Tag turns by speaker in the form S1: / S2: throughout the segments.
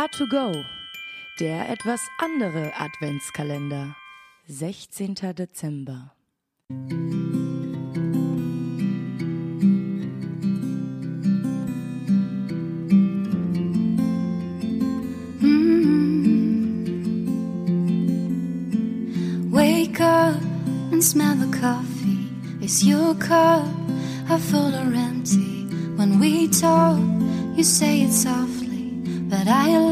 S1: A2Go, der etwas andere Adventskalender. 16. Dezember.
S2: Wake up and smell the coffee. Is your cup half full or empty? When we talk, you say it softly, but I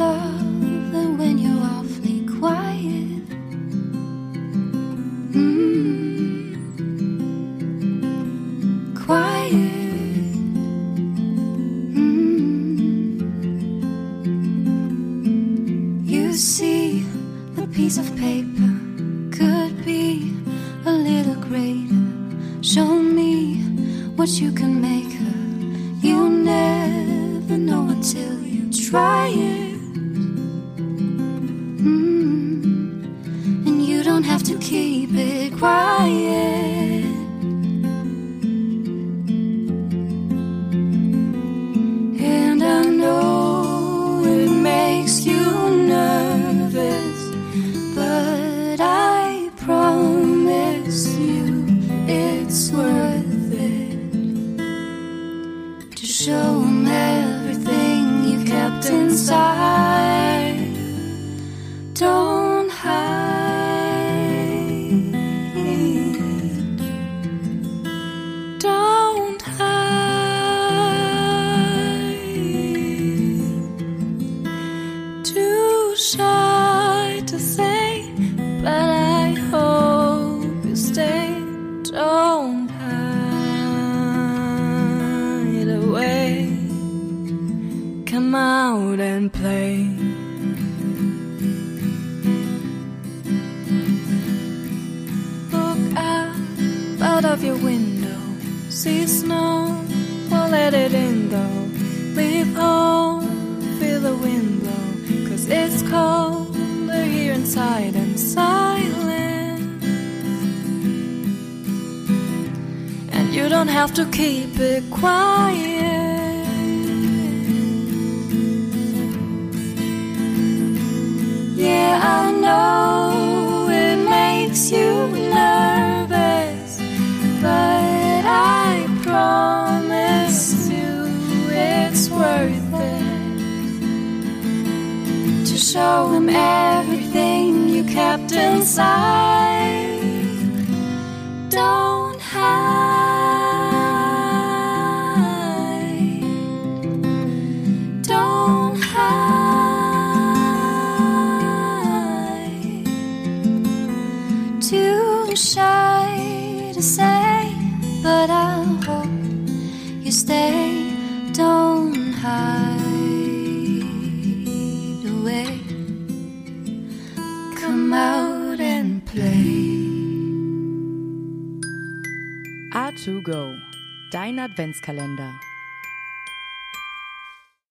S2: see, the piece of paper could be a little greater. Show me what you can make her. You'll never know until you try it. Mm. And you don't have to keep it quiet. Shy to say, but I hope you stay. Don't hide away. Come out and play. Look up out of your window. See snow, well let it in though. Leave home, feel the wind blow. It's colder here inside and silent. And you don't have to keep it quiet. Yeah, I know it makes you nervous, but I promise you it's worth it to show him everything you kept inside. Don't hide. Don't hide. Too shy to say, but I hope you stay. Don't hide
S1: A2Go, dein Adventskalender.